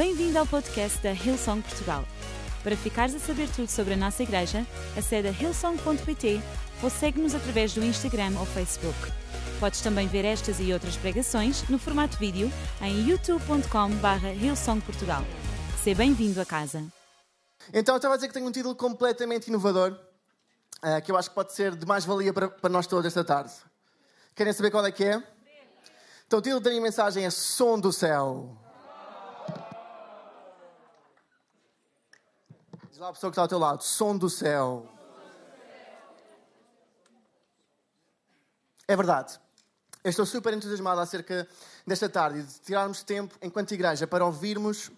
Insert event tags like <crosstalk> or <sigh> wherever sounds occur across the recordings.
Bem-vindo ao podcast da Hillsong Portugal. Para ficares a saber tudo sobre a nossa igreja, acede a hillsong.pt ou segue-nos através do Instagram ou Facebook. Podes também ver estas e outras pregações no formato vídeo em youtube.com.br hillsongportugal. Seja bem-vindo a casa. Então, eu estava a dizer que tenho um título completamente inovador, eh, que eu acho que pode ser de mais valia para, para nós todos esta tarde. Querem saber qual é que é? Então, o título da minha mensagem é Som do Céu. Diz lá a pessoa que está ao teu lado: Som do Céu. É verdade. Eu estou super entusiasmado acerca desta tarde de tirarmos tempo, enquanto igreja, para ouvirmos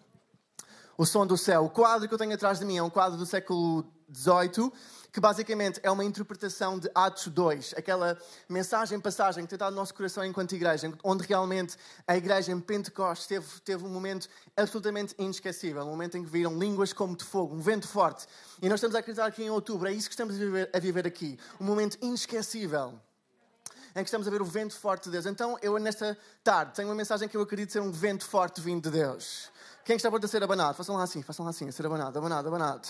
o som do céu. O quadro que eu tenho atrás de mim é um quadro do século XVIII, que basicamente é uma interpretação de Atos 2, aquela mensagem, passagem que tem estado no nosso coração enquanto igreja, onde realmente a igreja em Pentecostes teve, teve um momento absolutamente inesquecível, um momento em que viram línguas como de fogo, um vento forte. E nós estamos a acreditar aqui em outubro, é isso que estamos a viver, a viver aqui, um momento inesquecível em que estamos a ver o vento forte de Deus. Então, eu nesta tarde tenho uma mensagem que eu acredito ser um vento forte vindo de Deus. Quem está pronto a ser abanado? Façam lá assim, façam lá assim, a ser abanado, abanado, abanado.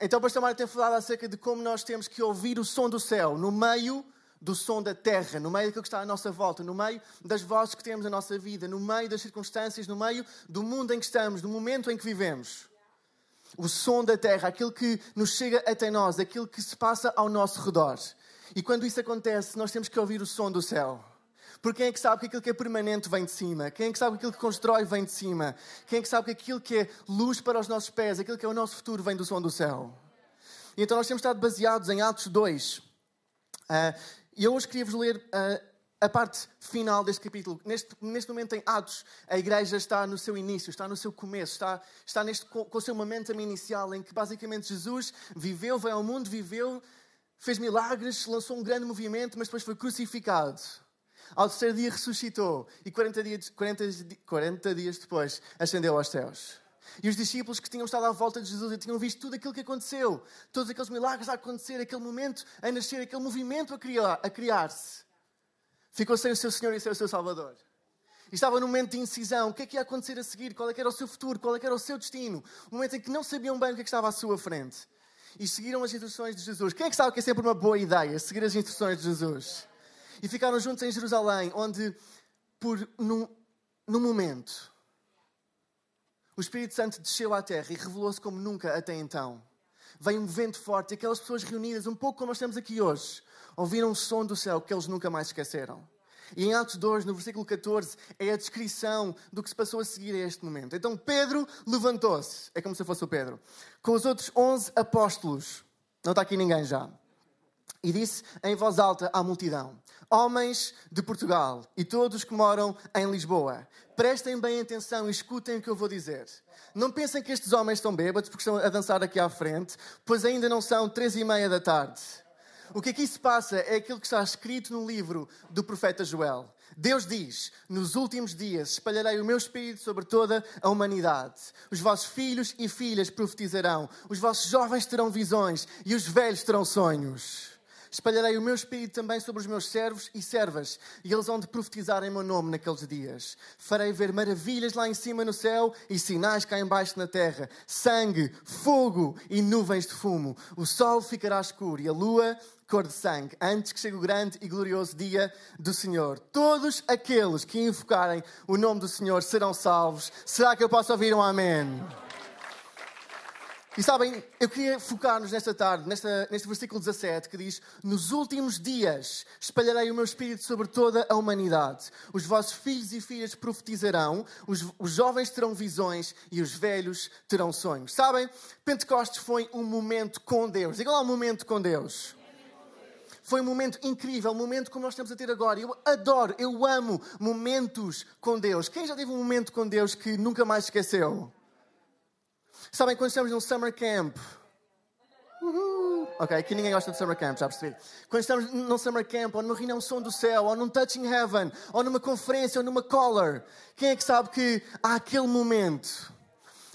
Então, o pastor Mário tem falado acerca de como nós temos que ouvir o som do céu no meio do som da terra, no meio daquilo que está à nossa volta, no meio das vozes que temos na nossa vida, no meio das circunstâncias, no meio do mundo em que estamos, do momento em que vivemos. O som da terra, aquilo que nos chega até nós, aquilo que se passa ao nosso redor. E quando isso acontece, nós temos que ouvir o som do céu. Porque quem é que sabe que aquilo que é permanente vem de cima? Quem é que sabe que aquilo que constrói vem de cima? Quem é que sabe que aquilo que é luz para os nossos pés, aquilo que é o nosso futuro, vem do som do céu? E então nós temos estado baseados em Atos 2. Uh, e eu hoje queria-vos ler uh, a parte final deste capítulo. Neste, neste momento em Atos, a igreja está no seu início, está no seu começo, está, está neste, com, com o seu momento inicial, em que basicamente Jesus viveu, veio ao mundo, viveu, fez milagres, lançou um grande movimento, mas depois foi crucificado. Ao terceiro dia ressuscitou e 40 dias, 40, 40 dias depois ascendeu aos céus. E os discípulos que tinham estado à volta de Jesus e tinham visto tudo aquilo que aconteceu, todos aqueles milagres a acontecer, aquele momento a nascer, aquele movimento a, criar, a criar-se, ficou sem o seu Senhor e sem o seu Salvador. E estava num momento de incisão. O que é que ia acontecer a seguir? Qual é era o seu futuro? Qual é era o seu destino? Um momento em que não sabiam bem o que, é que estava à sua frente e seguiram as instruções de Jesus. Quem é que sabe que é sempre uma boa ideia seguir as instruções de Jesus? E ficaram juntos em Jerusalém, onde, por num, num momento, o Espírito Santo desceu à terra e revelou-se como nunca até então. Veio um vento forte e aquelas pessoas reunidas, um pouco como nós estamos aqui hoje, ouviram o som do céu que eles nunca mais esqueceram. E em Atos 2, no versículo 14, é a descrição do que se passou a seguir a este momento. Então Pedro levantou-se, é como se fosse o Pedro, com os outros 11 apóstolos, não está aqui ninguém já, e disse em voz alta à multidão: Homens de Portugal e todos que moram em Lisboa, prestem bem atenção e escutem o que eu vou dizer. Não pensem que estes homens estão bêbados porque estão a dançar aqui à frente, pois ainda não são três e meia da tarde. O que aqui se passa é aquilo que está escrito no livro do profeta Joel. Deus diz: Nos últimos dias espalharei o meu espírito sobre toda a humanidade. Os vossos filhos e filhas profetizarão, os vossos jovens terão visões e os velhos terão sonhos. Espalharei o meu espírito também sobre os meus servos e servas, e eles vão de profetizar em meu nome naqueles dias. Farei ver maravilhas lá em cima no céu e sinais cá embaixo na terra: sangue, fogo e nuvens de fumo. O sol ficará escuro e a lua cor de sangue, antes que chegue o grande e glorioso dia do Senhor. Todos aqueles que invocarem o nome do Senhor serão salvos. Será que eu posso ouvir um amém? E sabem, eu queria focar-nos nesta tarde, nesta, neste versículo 17, que diz: Nos últimos dias espalharei o meu espírito sobre toda a humanidade. Os vossos filhos e filhas profetizarão, os, os jovens terão visões e os velhos terão sonhos. Sabem, Pentecostes foi um momento com Deus. Diga lá um momento com Deus. Foi um momento incrível, um momento como nós estamos a ter agora. Eu adoro, eu amo momentos com Deus. Quem já teve um momento com Deus que nunca mais esqueceu? Sabem, quando estamos num summer camp, Uhul. Ok, aqui ninguém gosta de summer camp, já percebi. Quando estamos num summer camp, ou numa reunião som do céu, ou num touching heaven, ou numa conferência, ou numa collar, quem é que sabe que há aquele momento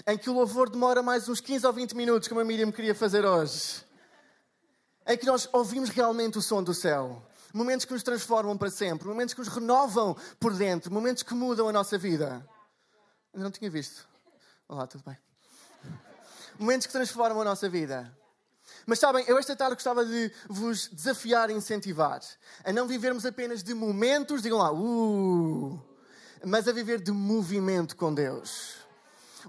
em que o louvor demora mais uns 15 ou 20 minutos, como a Miriam queria fazer hoje? em que nós ouvimos realmente o som do céu. Momentos que nos transformam para sempre, momentos que nos renovam por dentro, momentos que mudam a nossa vida. Ainda não tinha visto. Olá, tudo bem? Momentos que transformam a nossa vida. Mas sabem, eu esta tarde gostava de vos desafiar e incentivar a não vivermos apenas de momentos, digam lá, uh, mas a viver de movimento com Deus.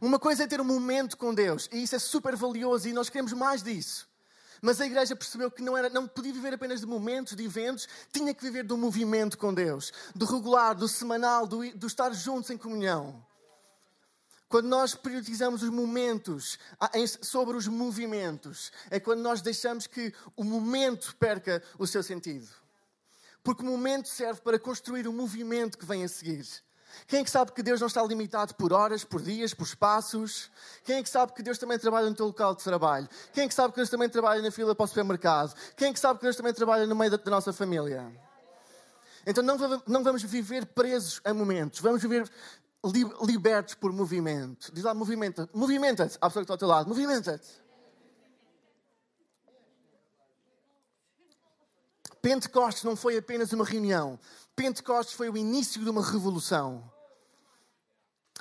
Uma coisa é ter um momento com Deus, e isso é super valioso, e nós queremos mais disso. Mas a igreja percebeu que não, era, não podia viver apenas de momentos, de eventos, tinha que viver do movimento com Deus, do regular, do semanal, do, do estar juntos em comunhão. Quando nós priorizamos os momentos sobre os movimentos, é quando nós deixamos que o momento perca o seu sentido. Porque o momento serve para construir o movimento que vem a seguir. Quem é que sabe que Deus não está limitado por horas, por dias, por espaços? Quem é que sabe que Deus também trabalha no teu local de trabalho? Quem é que sabe que Deus também trabalha na fila para o supermercado? Quem é que sabe que Deus também trabalha no meio da, nossa família? Então não, não vamos viver presos a momentos, vamos viver libertos por movimento. Diz lá, movimenta-te. Movimenta-te. A pessoa que está ao teu lado, movimenta-te. Pentecostes não foi apenas uma reunião. Pentecostes foi o início de uma revolução.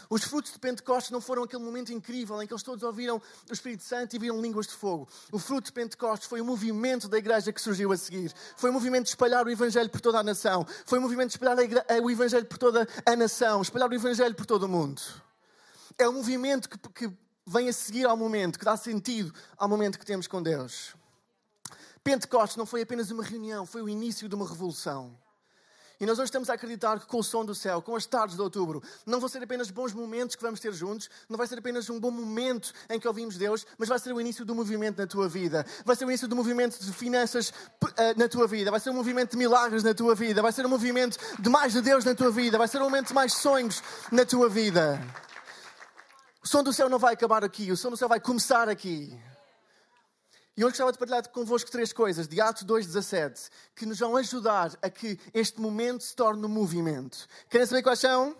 Os frutos de Pentecostes não foram aquele momento incrível em que eles todos ouviram o Espírito Santo e viram línguas de fogo. O fruto de Pentecostes foi o movimento da igreja que surgiu a seguir. Foi o movimento de espalhar o Evangelho por toda a nação. Foi o movimento de espalhar o Evangelho por toda a nação, espalhar o Evangelho por todo o mundo. É o movimento que, que vem a seguir ao momento, que dá sentido ao momento que temos com Deus. Pentecostes não foi apenas uma reunião, foi o início de uma revolução. E nós hoje estamos a acreditar que com o som do céu, com as tardes de outubro, não vão ser apenas bons momentos que vamos ter juntos, não vai ser apenas um bom momento em que ouvimos Deus, mas vai ser o início do movimento na tua vida. Vai ser o início do movimento de finanças uh, na tua vida, vai ser um movimento de milagres na tua vida, vai ser um movimento de mais de Deus na tua vida, vai ser um momento de mais sonhos na tua vida. O som do céu não vai acabar aqui, o som do céu vai começar aqui. E hoje gostava de partilhar convosco três coisas de Atos 2,17 que nos vão ajudar a que este momento se torne um movimento. Querem saber quais são?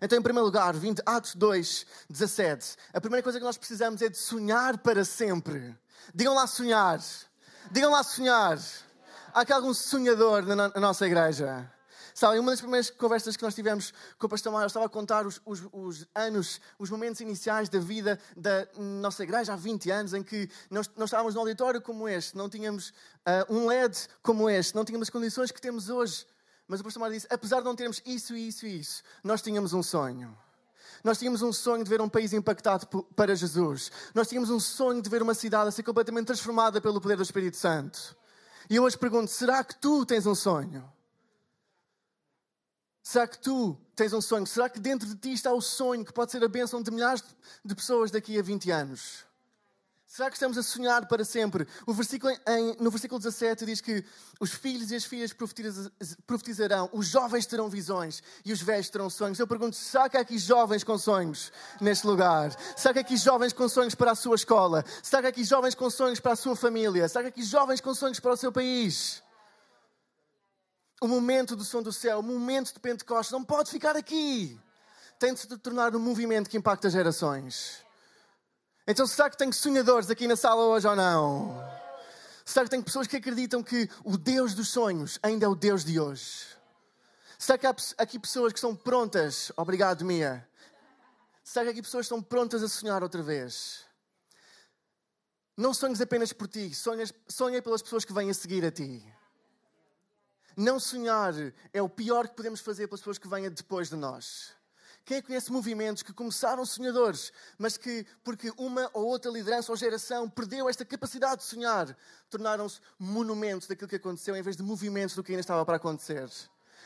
Então, em primeiro lugar, vindo Atos 2, 17, a primeira coisa que nós precisamos é de sonhar para sempre. Digam lá sonhar. Digam lá sonhar. Há aqui algum sonhador na, na nossa igreja? Sabem, uma das primeiras conversas que nós tivemos com o pastor Maio, estava a contar os, os, os, anos, os momentos iniciais da vida da nossa igreja há 20 anos, em que nós, nós estávamos num auditório como este, não tínhamos uh, um LED como este, não tínhamos as condições que temos hoje. Mas o pastor Maio disse: apesar de não termos isso, isso e isso, nós tínhamos um sonho. Nós tínhamos um sonho de ver um país impactado para Jesus. Nós tínhamos um sonho de ver uma cidade a ser completamente transformada pelo poder do Espírito Santo. E eu hoje pergunto: será que tu tens um sonho? Será que tu tens um sonho? Será que dentro de ti está o sonho que pode ser a bênção de milhares de pessoas daqui a 20 anos? Será que estamos a sonhar para sempre? Versículo em, no versículo 17 diz que os filhos e as filhas profetizarão, os jovens terão visões e os velhos terão sonhos. Eu pergunto: será que há aqui jovens com sonhos neste lugar? Será que há aqui jovens com sonhos para a sua escola? Será que há aqui jovens com sonhos para a sua família? Será que há aqui jovens com sonhos para o seu país? O momento do som do céu, o momento de Pentecostes, não pode ficar aqui. Tem de se tornar um movimento que impacta gerações. Então, será que tem sonhadores aqui na sala hoje ou não? Será que tem pessoas que acreditam que o Deus dos sonhos ainda é o Deus de hoje? Será que há aqui pessoas que estão prontas? Obrigado, Mia. Será que aqui pessoas estão prontas a sonhar outra vez? Não sonhes apenas por ti, sonhas, sonha pelas pessoas que vêm a seguir a ti. Não sonhar é o pior que podemos fazer pelas pessoas que venham depois de nós. Quem é conhece movimentos que começaram sonhadores, mas que, porque uma ou outra liderança ou geração perdeu esta capacidade de sonhar, tornaram-se monumentos daquilo que aconteceu em vez de movimentos do que ainda estava para acontecer?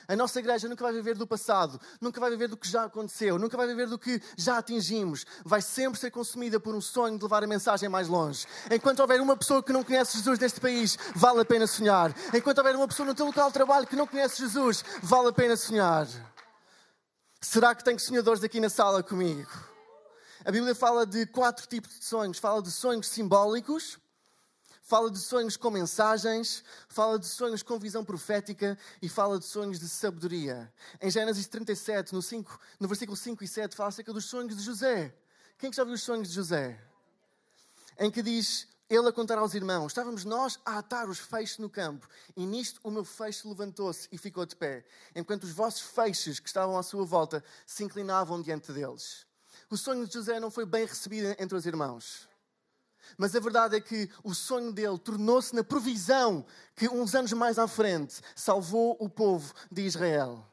A nossa igreja nunca vai viver do passado, nunca vai viver do que já aconteceu, nunca vai viver do que já atingimos. Vai sempre ser consumida por um sonho de levar a mensagem mais longe. Enquanto houver uma pessoa que não conhece Jesus neste país, vale a pena sonhar. Enquanto houver uma pessoa no teu local de trabalho que não conhece Jesus, vale a pena sonhar. Será que tem sonhadores aqui na sala comigo? A Bíblia fala de quatro tipos de sonhos. Fala de sonhos simbólicos, fala de sonhos com mensagens, fala de sonhos com visão profética e fala de sonhos de sabedoria. Em Gênesis 37, no, 5, no versículo 5 e 7, fala acerca dos sonhos de José. Quem é que já viu os sonhos de José? Em que diz ele a contar aos irmãos: Estávamos nós a atar os feixes no campo, e nisto o meu feixe levantou-se e ficou de pé, enquanto os vossos feixes que estavam à sua volta se inclinavam diante deles. O sonho de José não foi bem recebido entre os irmãos. Mas a verdade é que o sonho dele tornou-se na provisão que, uns anos mais à frente, salvou o povo de Israel.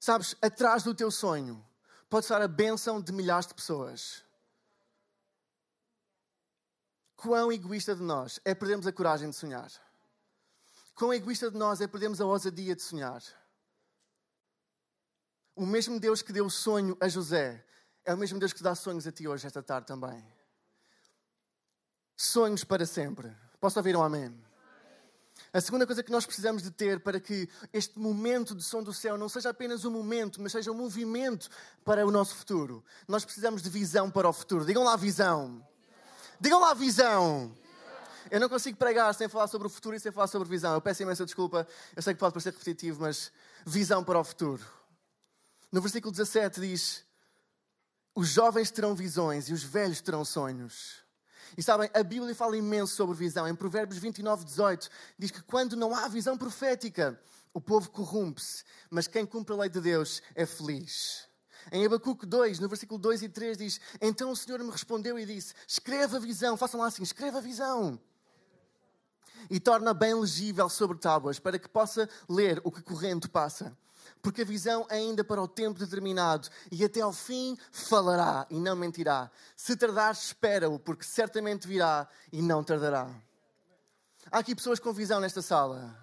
Sabes, atrás do teu sonho pode estar a bênção de milhares de pessoas. Quão egoísta de nós é perdermos a coragem de sonhar. Quão egoísta de nós é perdermos a ousadia de sonhar. O mesmo Deus que deu o sonho a José é o mesmo Deus que dá sonhos a ti hoje, esta tarde também. Sonhos para sempre. Posso ouvir um amém? A segunda coisa que nós precisamos de ter para que este momento de som do céu não seja apenas um momento, mas seja um movimento para o nosso futuro. Nós precisamos de visão para o futuro. Digam lá visão. Digam lá visão. Eu não consigo pregar sem falar sobre o futuro e sem falar sobre visão. Eu peço imensa desculpa. Eu sei que pode parecer repetitivo, mas visão para o futuro. No versículo 17 diz: Os jovens terão visões e os velhos terão sonhos. E sabem, a Bíblia fala imenso sobre visão. Em Provérbios 29, 18, diz que quando não há visão profética, o povo corrompe-se, mas quem cumpre a lei de Deus é feliz. Em Abacuque 2, no versículo 2 e 3, diz: Então o Senhor me respondeu e disse: Escreva a visão, façam lá assim, escreva a visão. E torna bem legível sobre tábuas, para que possa ler o que corrente passa. Porque a visão é ainda para o tempo determinado, e até ao fim falará e não mentirá. Se tardar, espera-o, porque certamente virá e não tardará. Há aqui pessoas com visão nesta sala.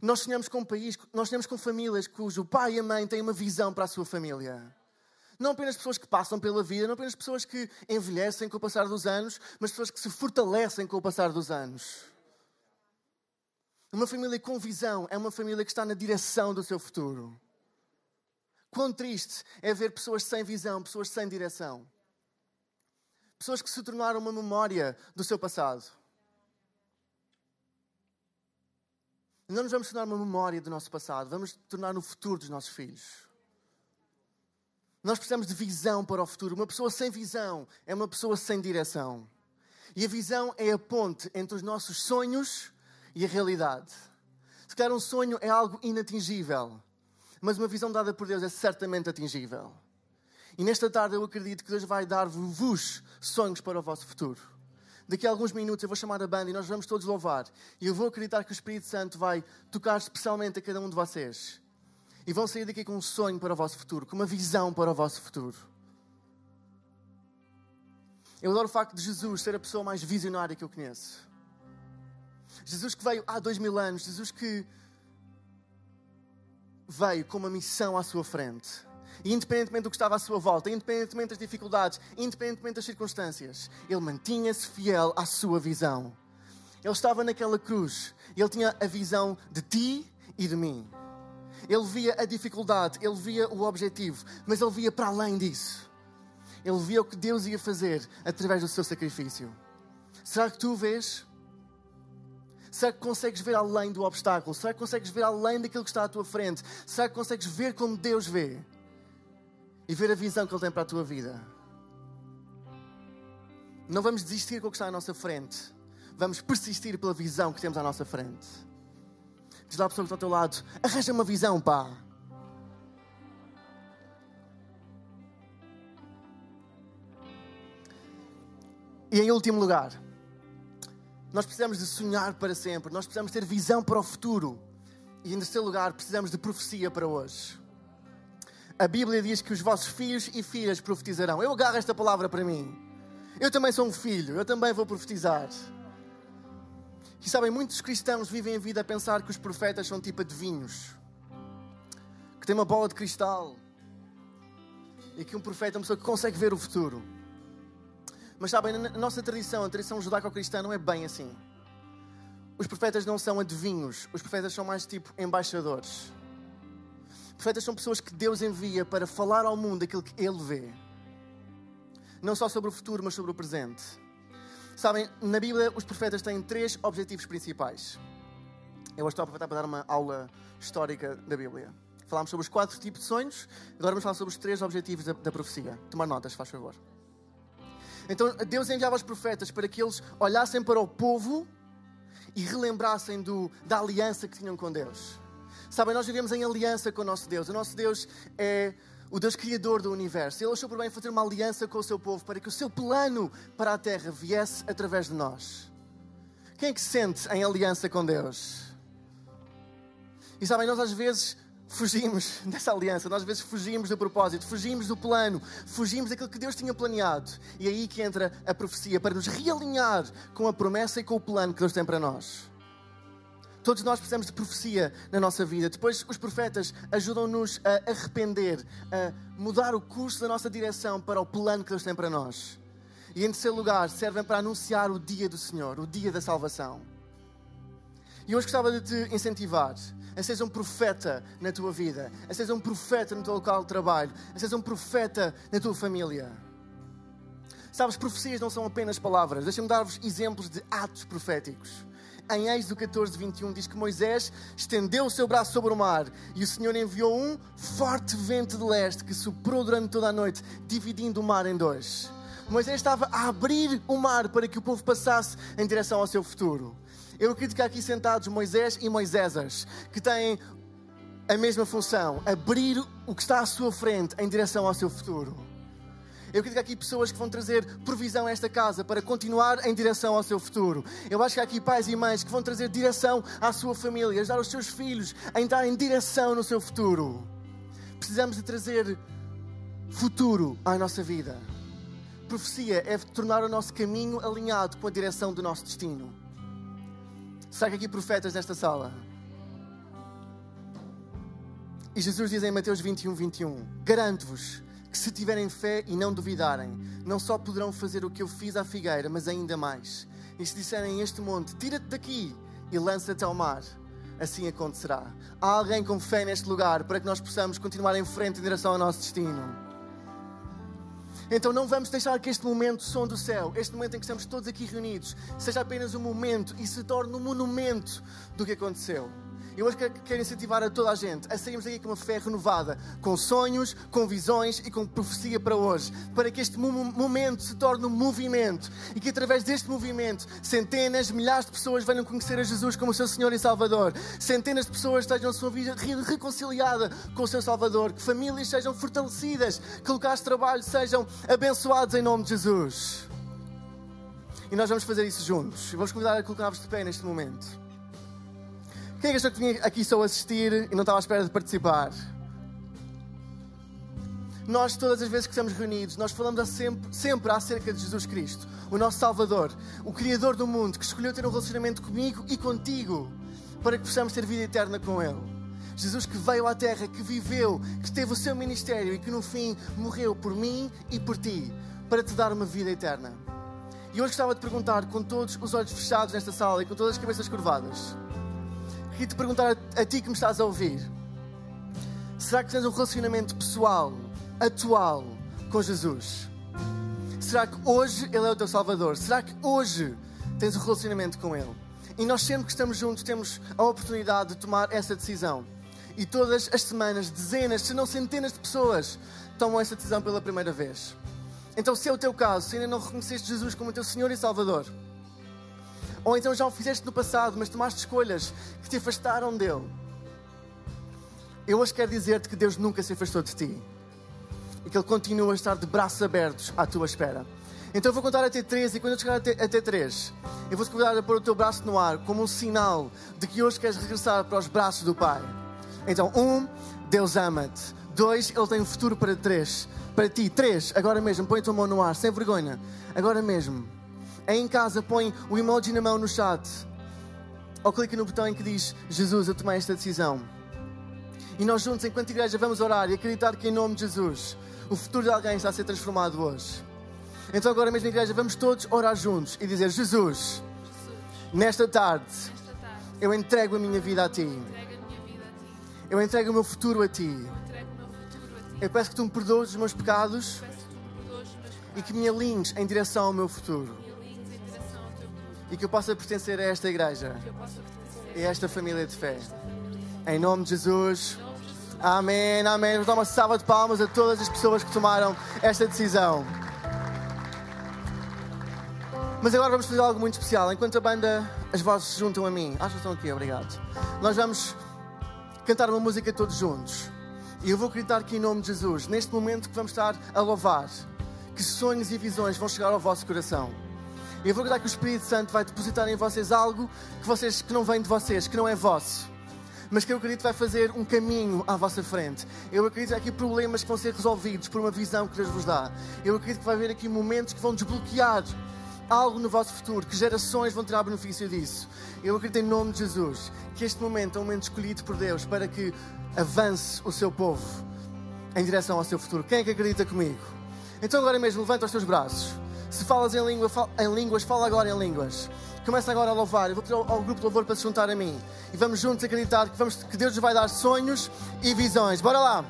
Nós sonhamos com um país, nós sonhamos com famílias cujo pai e a mãe têm uma visão para a sua família. Não apenas pessoas que passam pela vida, não apenas pessoas que envelhecem com o passar dos anos, mas pessoas que se fortalecem com o passar dos anos. Uma família com visão é uma família que está na direção do seu futuro. Quão triste é ver pessoas sem visão, pessoas sem direção. Pessoas que se tornaram uma memória do seu passado. Não nos vamos tornar uma memória do nosso passado, vamos tornar no futuro dos nossos filhos. Nós precisamos de visão para o futuro. Uma pessoa sem visão é uma pessoa sem direção. E a visão é a ponte entre os nossos sonhos e a realidade. Se calhar um sonho é algo inatingível, mas uma visão dada por Deus é certamente atingível. E nesta tarde eu acredito que Deus vai dar-vos sonhos para o vosso futuro. Daqui a alguns minutos eu vou chamar a banda e nós vamos todos louvar. E eu vou acreditar que o Espírito Santo vai tocar especialmente a cada um de vocês. E vão sair daqui com um sonho para o vosso futuro, com uma visão para o vosso futuro. Eu adoro o facto de Jesus ser a pessoa mais visionária que eu conheço. Jesus que veio há dois mil anos, Jesus que veio com uma missão à sua frente. Independentemente do que estava à sua volta, independentemente das dificuldades, independentemente das circunstâncias, ele mantinha-se fiel à sua visão. Ele estava naquela cruz e ele tinha a visão de ti e de mim. Ele via a dificuldade, ele via o objetivo, mas ele via para além disso. Ele via o que Deus ia fazer através do seu sacrifício. Será que tu vês? Será que consegues ver além do obstáculo? Será que consegues ver além daquilo que está à tua frente? Será que consegues ver como Deus vê? e ver a visão que Ele tem para a tua vida. Não vamos desistir com o que está à nossa frente. Vamos persistir pela visão que temos à nossa frente. Diz lá a pessoa que está ao teu lado: arranja uma visão, pá. E em último lugar, nós precisamos de sonhar para sempre, nós precisamos ter visão para o futuro. E em terceiro lugar, precisamos de profecia para hoje a Bíblia diz que os vossos filhos e filhas profetizarão. Eu agarro esta palavra para mim. Eu também sou um filho, eu também vou profetizar. E sabem, muitos cristãos vivem a vida a pensar que os profetas são tipo adivinhos, que têm uma bola de cristal e que um profeta é uma pessoa que consegue ver o futuro. Mas sabem, na nossa tradição, a tradição judaico-cristã, não é bem assim. Os profetas não são adivinhos, os profetas são mais tipo embaixadores. Profetas são pessoas que Deus envia para falar ao mundo aquilo que Ele vê. Não só sobre o futuro, mas sobre o presente. Sabem, na Bíblia os profetas têm três objetivos principais. Eu estou a aproveitar para dar uma aula histórica da Bíblia. Falámos sobre os quatro tipos de sonhos, agora vamos falar sobre os três objetivos da, da profecia. Tomar notas, faz favor. Então Deus enviava os profetas para que eles olhassem para o povo e relembrassem do, da aliança que tinham com Deus. Sabem, nós vivemos em aliança com o nosso Deus. O nosso Deus é o Deus Criador do universo. Ele achou por bem fazer uma aliança com o seu povo para que o seu plano para a terra viesse através de nós. Quem é que se sente em aliança com Deus? E sabem, nós às vezes fugimos <laughs> dessa aliança, nós às vezes fugimos do propósito, fugimos do plano, fugimos daquilo que Deus tinha planeado. E é aí que entra a profecia para nos realinhar com a promessa e com o plano que Deus tem para nós. Todos nós precisamos de profecia na nossa vida. Depois, os profetas ajudam-nos a arrepender, a mudar o curso da nossa direção para o plano que Deus tem para nós. E, em terceiro lugar, servem para anunciar o dia do Senhor, o dia da salvação. E hoje gostava de te incentivar a seres um profeta na tua vida, a seres um profeta no teu local de trabalho, a seres um profeta na tua família. Sabes, profecias não são apenas palavras. Deixa-me dar-vos exemplos de atos proféticos. Em Êxodo 14, 21 diz que Moisés estendeu o seu braço sobre o mar e o Senhor enviou um forte vento de leste que soprou durante toda a noite, dividindo o mar em dois. Moisés estava a abrir o mar para que o povo passasse em direção ao seu futuro. Eu acredito que há aqui sentados Moisés e Moisésas, que têm a mesma função, abrir o que está à sua frente em direção ao seu futuro. Eu acredito que há aqui pessoas que vão trazer provisão a esta casa para continuar em direção ao seu futuro. Eu acho que há aqui pais e mães que vão trazer direção à sua família, ajudar os seus filhos a entrar em direção no seu futuro. Precisamos de trazer futuro à nossa vida. Profecia é tornar o nosso caminho alinhado com a direção do nosso destino. Que aqui profetas nesta sala? E Jesus diz em Mateus 21, 21: Garanto-vos que se tiverem fé e não duvidarem, não só poderão fazer o que eu fiz à figueira, mas ainda mais. E se disserem este monte, tira-te daqui e lança-te ao mar, assim acontecerá. Há alguém com fé neste lugar para que nós possamos continuar em frente em direção ao nosso destino. Então não vamos deixar que este momento som do céu, este momento em que estamos todos aqui reunidos, seja apenas um momento e se torne um monumento do que aconteceu. Eu hoje quero incentivar a toda a gente a sairmos daqui com uma fé renovada, com sonhos, com visões e com profecia para hoje, para que este momento se torne um movimento e que através deste movimento centenas, milhares de pessoas venham conhecer a Jesus como seu Senhor e Salvador, centenas de pessoas estejam a sua vida reconciliada com o seu Salvador, que famílias sejam fortalecidas, que locais de trabalho sejam abençoados em nome de Jesus. E nós vamos fazer isso juntos. Vamos convidar a colocar-vos de pé neste momento. Quem é que achou que vinha aqui só assistir e não estava à espera de participar? Nós, todas as vezes que estamos reunidos, nós falamos sempre, sempre acerca de Jesus Cristo, o nosso Salvador, o Criador do mundo, que escolheu ter um relacionamento comigo e contigo, para que possamos ter vida eterna com Ele. Jesus que veio à Terra, que viveu, que teve o seu ministério e que no fim morreu por mim e por ti, para te dar uma vida eterna. E hoje gostava de perguntar, com todos os olhos fechados nesta sala e com todas as cabeças curvadas, Queria te perguntar a, ti que me estás a ouvir: será que tens um relacionamento pessoal, atual, com Jesus? Será que hoje Ele é o teu Salvador? Será que hoje tens um relacionamento com Ele? E nós sempre que estamos juntos temos a oportunidade de tomar essa decisão. E todas as semanas, dezenas, se não centenas de pessoas tomam essa decisão pela primeira vez. Então, se é o teu caso, se ainda não reconheceste Jesus como teu Senhor e Salvador, ou então já o fizeste no passado, mas tomaste escolhas que te afastaram dele. Eu hoje quero dizer-te que Deus nunca se afastou de ti e que Ele continua a estar de braços abertos à tua espera. Então eu vou contar até três e quando eu chegar até três, eu vou-te convidar a pôr o teu braço no ar como um sinal de que hoje queres regressar para os braços do Pai. Então, um, Deus ama-te. Dois, Ele tem um futuro para três. Para ti, três, agora mesmo, põe a tua mão no ar, sem vergonha. Agora mesmo em casa, põe o emoji na mão no chat. Ou clica no botão em que diz Jesus, eu tomei esta decisão. E nós juntos, enquanto igreja, vamos orar e acreditar que em nome de Jesus o futuro de alguém está a ser transformado hoje. Então agora mesmo, igreja, vamos todos orar juntos e dizer: Jesus, nesta tarde, eu entrego a minha vida a Ti. Eu entrego o meu futuro a Ti. Eu peço que Tu me perdoes os meus pecados e que me alinhes em direção ao meu futuro e que eu possa pertencer a esta igreja e a esta família de fé. Em nome de Jesus. Amém, amém. Vamos dar uma salva de palmas a todas as pessoas que tomaram esta decisão. Mas agora vamos fazer algo muito especial. Enquanto a banda, as vozes se juntam a mim. Acho que estão aqui, obrigado. Nós vamos cantar uma música todos juntos. E eu vou gritar aqui em nome de Jesus, neste momento que vamos estar a louvar, que sonhos e visões vão chegar ao vosso coração. Eu vou gritar que o Espírito Santo vai depositar em vocês algo que, vocês, que não vem de vocês, que não é vosso mas que eu acredito vai fazer um caminho à vossa frente. Eu acredito que há aqui problemas que vão ser resolvidos por uma visão que Deus vos dá. Eu acredito que vai haver aqui momentos que vão desbloquear algo no vosso futuro, que gerações vão tirar benefício disso. Eu acredito em nome de Jesus que este momento é um momento escolhido por Deus para que avance o seu povo em direção ao seu futuro. Quem é que acredita comigo? Então agora mesmo levanta os teus braços. Se falas em, língua, em línguas, fala agora em línguas. Começa agora a louvar. Eu vou pedir ao, ao, grupo de louvor para se juntar a mim. E vamos juntos acreditar que, vamos, que Deus nos vai dar sonhos e visões. Bora lá!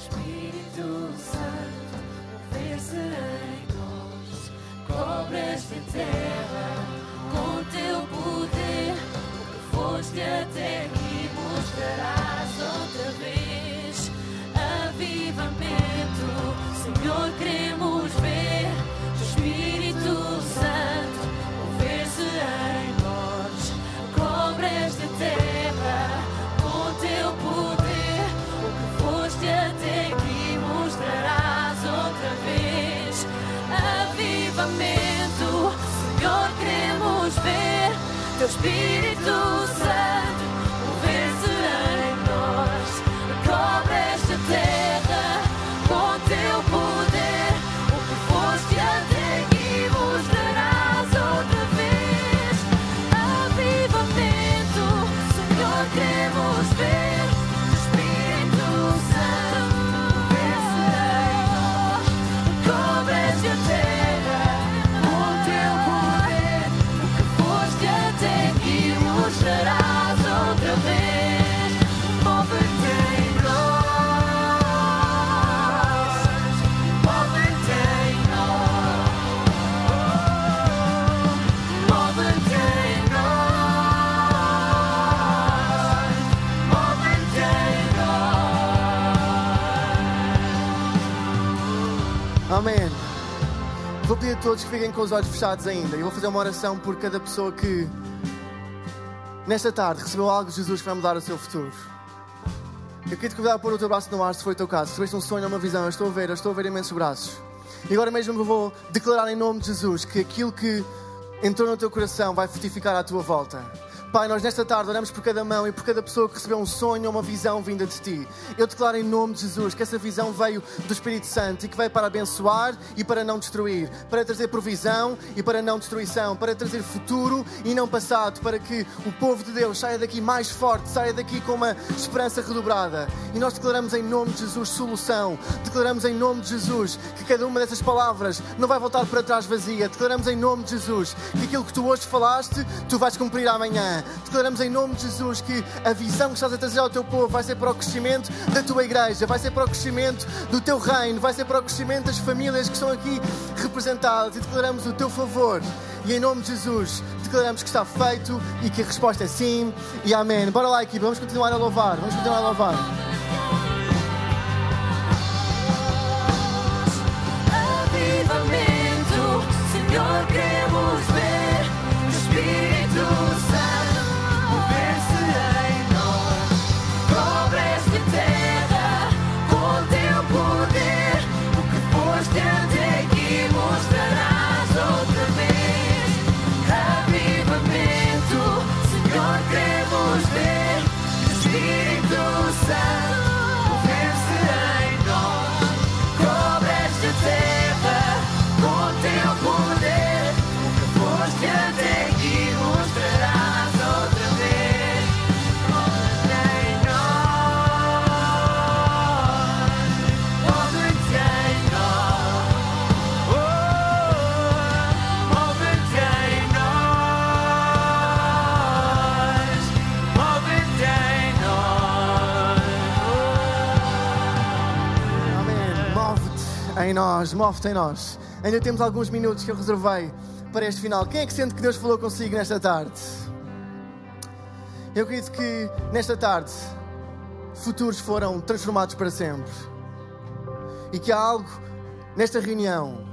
Espírito Santo, em nós, cobre esta terra com teu poder. O que foste até aqui mostrarás teu Espírito Santo, todos que fiquem com os olhos fechados ainda. E vou fazer uma oração por cada pessoa que, nesta tarde, recebeu algo de Jesus que vai mudar o seu futuro. Eu queria te convidar a pôr o teu braço no ar, se foi o teu caso. Se tiveste um sonho ou uma visão, eu estou a ver, eu estou a ver imensos braços. E agora mesmo eu vou declarar em nome de Jesus que aquilo que entrou no teu coração vai frutificar à tua volta. Pai, nós nesta tarde oramos por cada mão e por cada pessoa que recebeu um sonho ou uma visão vinda de Ti. Eu declaro em nome de Jesus que essa visão veio do Espírito Santo e que veio para abençoar e para não destruir, para trazer provisão e para não destruição, para trazer futuro e não passado, para que o povo de Deus saia daqui mais forte, saia daqui com uma esperança redobrada. E nós declaramos em nome de Jesus solução, declaramos em nome de Jesus que cada uma dessas palavras não vai voltar para trás vazia, declaramos em nome de Jesus que aquilo que tu hoje falaste, tu vais cumprir amanhã. Declaramos em nome de Jesus que a visão que estás a trazer ao teu povo vai ser para o crescimento da tua igreja, vai ser para o crescimento do teu reino, vai ser para o crescimento das famílias que estão aqui representadas e declaramos o teu favor. E em nome de Jesus, declaramos que está feito e que a resposta é sim e amém. Bora lá, equipe, vamos continuar a louvar, vamos continuar a louvar. Senhor, queremos ver o Espírito em nós, move-te em nós. Ainda temos alguns minutos que eu reservei para este final. Quem é que sente que Deus falou consigo nesta tarde? Eu acredito que nesta tarde futuros foram transformados para sempre. E que há algo nesta reunião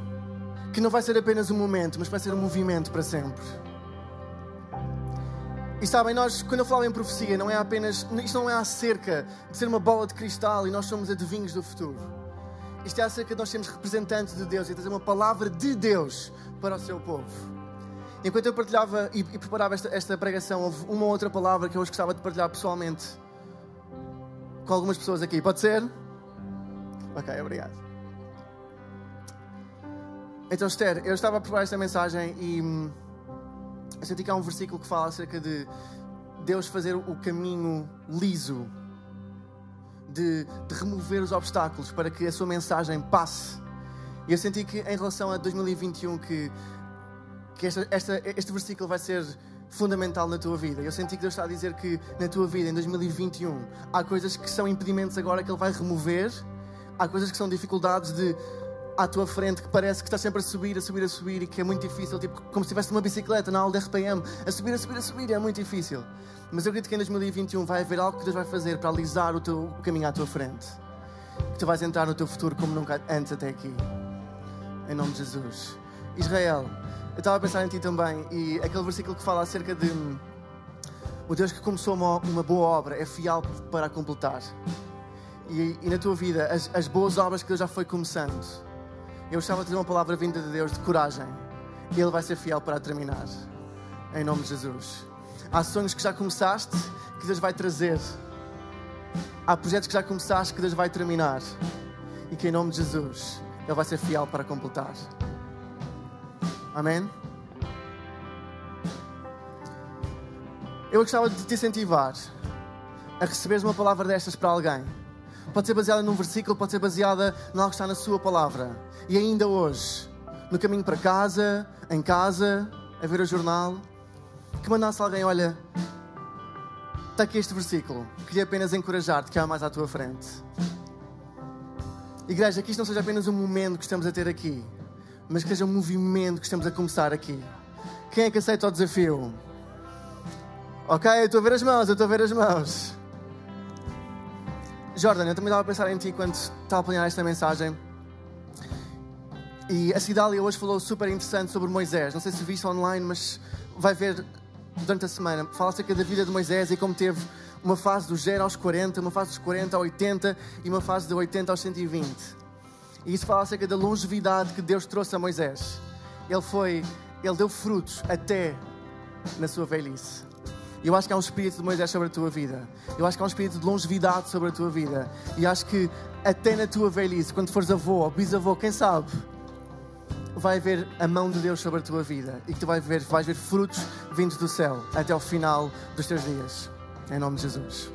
que não vai ser apenas um momento, mas vai ser um movimento para sempre. E sabem, nós, quando eu falo em profecia, não é apenas, isto não é acerca de ser uma bola de cristal e nós somos adivinhos do futuro. Isto é acerca de nós sermos representantes de Deus e trazer uma palavra de Deus para o seu povo. Enquanto eu partilhava e, e preparava esta, esta pregação, houve uma outra palavra que eu hoje gostava de partilhar pessoalmente com algumas pessoas aqui. Pode ser? Ok, obrigado. Então, Esther, eu estava a preparar esta mensagem e hum, eu senti que há um versículo que fala acerca de Deus fazer o caminho liso, de, de remover os obstáculos para que a sua mensagem passe. E eu senti que em relação a 2021 que, que esta, esta, este versículo vai ser fundamental na tua vida. Eu senti que Deus está a dizer que na tua vida, em 2021, há coisas que são impedimentos agora que Ele vai remover, há coisas que são dificuldades de à tua frente que parece que está sempre a subir, a subir, a subir e que é muito difícil, tipo como se estivesse numa bicicleta na aula de RPM, a subir, a subir, a subir, é muito difícil. Mas eu acredito que em 2021 vai haver algo que Deus vai fazer para alisar o teu o caminho à tua frente. Que tu vais entrar no teu futuro como nunca antes até aqui. Em nome de Jesus. Israel, eu estava a pensar em ti também e aquele versículo que fala acerca de hum, o Deus que começou uma, uma boa obra é fiel para completar. E, e na tua vida, as, as boas obras que Deus já foi começando, eu gostava de dizer uma palavra vinda de Deus de coragem. E Ele vai ser fiel para terminar. Em nome de Jesus. Há sonhos que já começaste que Deus vai trazer. Há projetos que já começaste que Deus vai terminar. E que em nome de Jesus Ele vai ser fiel para completar. Amém? Eu gostava de te incentivar a receberes uma palavra destas para alguém. Pode ser baseada num versículo, pode ser baseada em algo que está na sua palavra. E ainda hoje, no caminho para casa, em casa, a ver o jornal, que mandasse alguém, olha, está aqui este versículo. Queria apenas encorajar-te que há mais à tua frente. Igreja, que isto não seja apenas um momento que estamos a ter aqui, mas que seja um movimento que estamos a começar aqui. Quem é que aceita o desafio? Ok, eu estou a ver as mãos, eu estou a ver as mãos. Jordan, eu também estava a pensar em ti quando estava a planear esta mensagem. E a Cidália hoje falou super interessante sobre Moisés. Não sei se viste online, mas vai ver durante a semana. Fala acerca da vida de Moisés e como teve uma fase dos 0 aos 40, uma fase dos 40 aos 80 e uma fase de 80 aos 120. E isso fala acerca da longevidade que Deus trouxe a Moisés. Ele foi, ele deu frutos até na sua velhice. Eu acho que há um espírito de Moisés sobre a tua vida. Eu acho que há um espírito de longevidade sobre a tua vida. E acho que até na tua velhice, quando fores avô ou bisavô, quem sabe, vai haver a mão de Deus sobre a tua vida e que tu vais ver, vais ver frutos vindos do céu até ao final dos teus dias. Em nome de Jesus.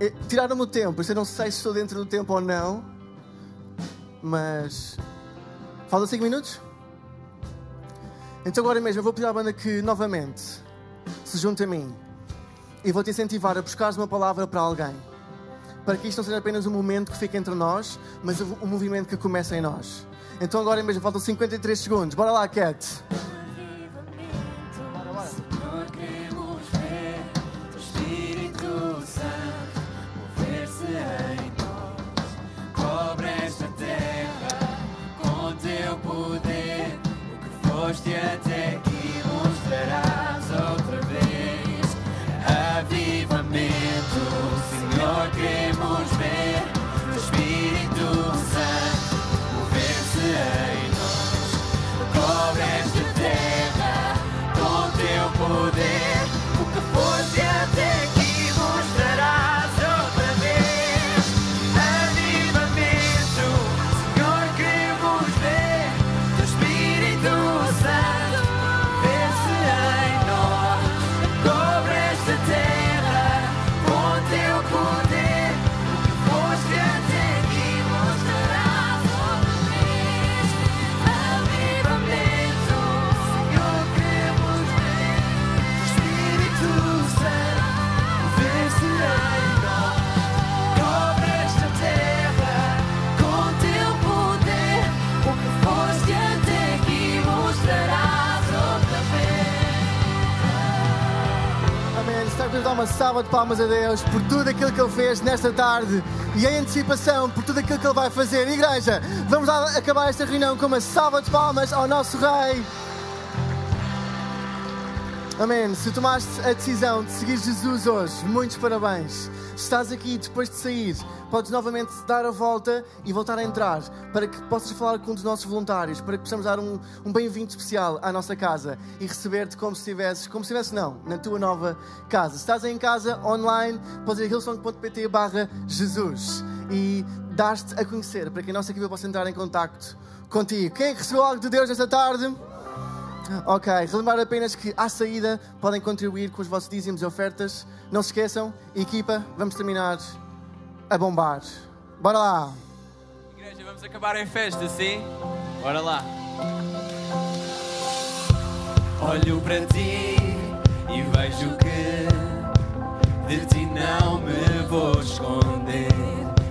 E Tiraram-me o tempo, eu não sei se estou dentro do tempo ou não, mas. Faltam 5 minutos? Então agora mesmo eu vou pedir à banda que novamente se junte a mim e vou-te incentivar a buscares uma palavra para alguém. Para que isto não seja apenas um momento que fica entre nós, mas um movimento que começa em nós. Então agora mesmo faltam 53 segundos. Bora lá, Cat. Salva de palmas a Deus por tudo aquilo que Ele fez nesta tarde e em antecipação por tudo aquilo que Ele vai fazer. Igreja, vamos acabar esta reunião com uma salva de palmas ao nosso Rei. Amém. Se tomaste a decisão de seguir Jesus hoje, muitos parabéns. Se estás aqui depois de sair, podes novamente dar a volta e voltar a entrar para que possas falar com um dos nossos voluntários, para que possamos dar um, um bem-vindo especial à nossa casa e receber-te como se estivesses, como se estivesse não, na tua nova casa. Se estás em casa, online, podes ir a hillsong.pt barra Jesus e dar-te a conhecer para que a nossa equipa possa entrar em contacto contigo. Quem é que recebeu algo de Deus esta tarde? Ok, relembrar apenas que à saída podem contribuir com os vossos dízimos e ofertas. Não se esqueçam, equipa, vamos terminar a bombar. Bora lá! Igreja, vamos acabar em festa, sim? Bora lá. Olho para ti e vejo que de ti não me vou esconder.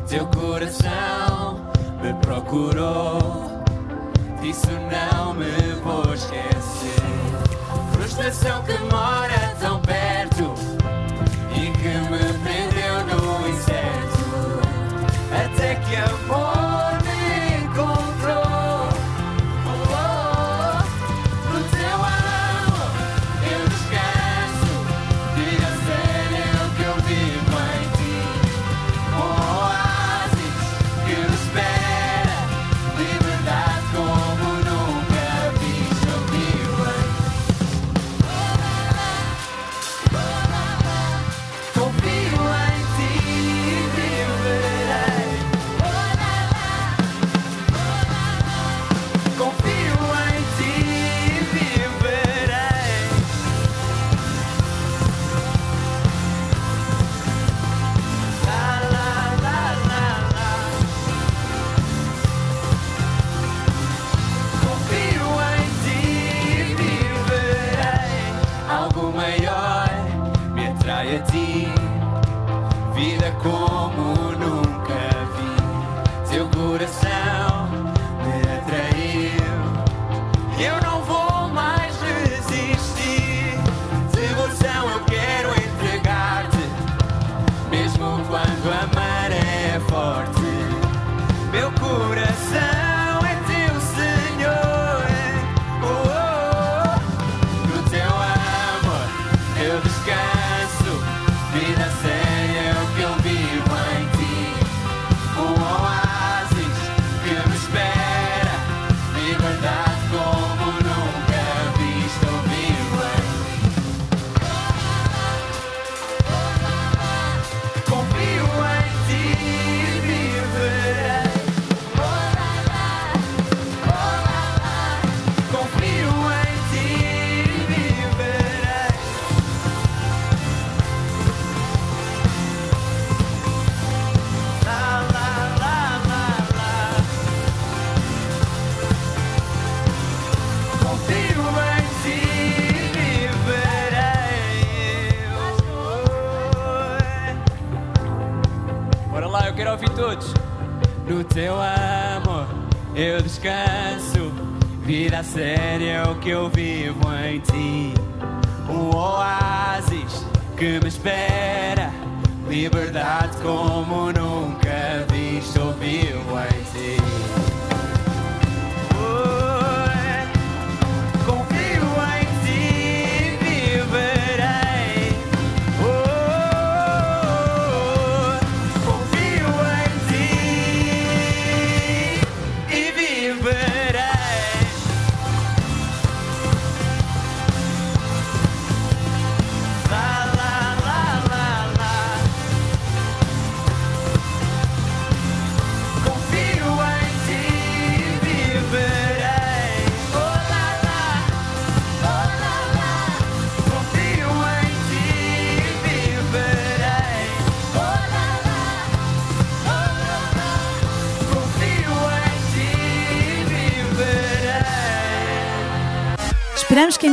Teu coração me procurou, disso não me vou esquecer. Frustração que mora tão perto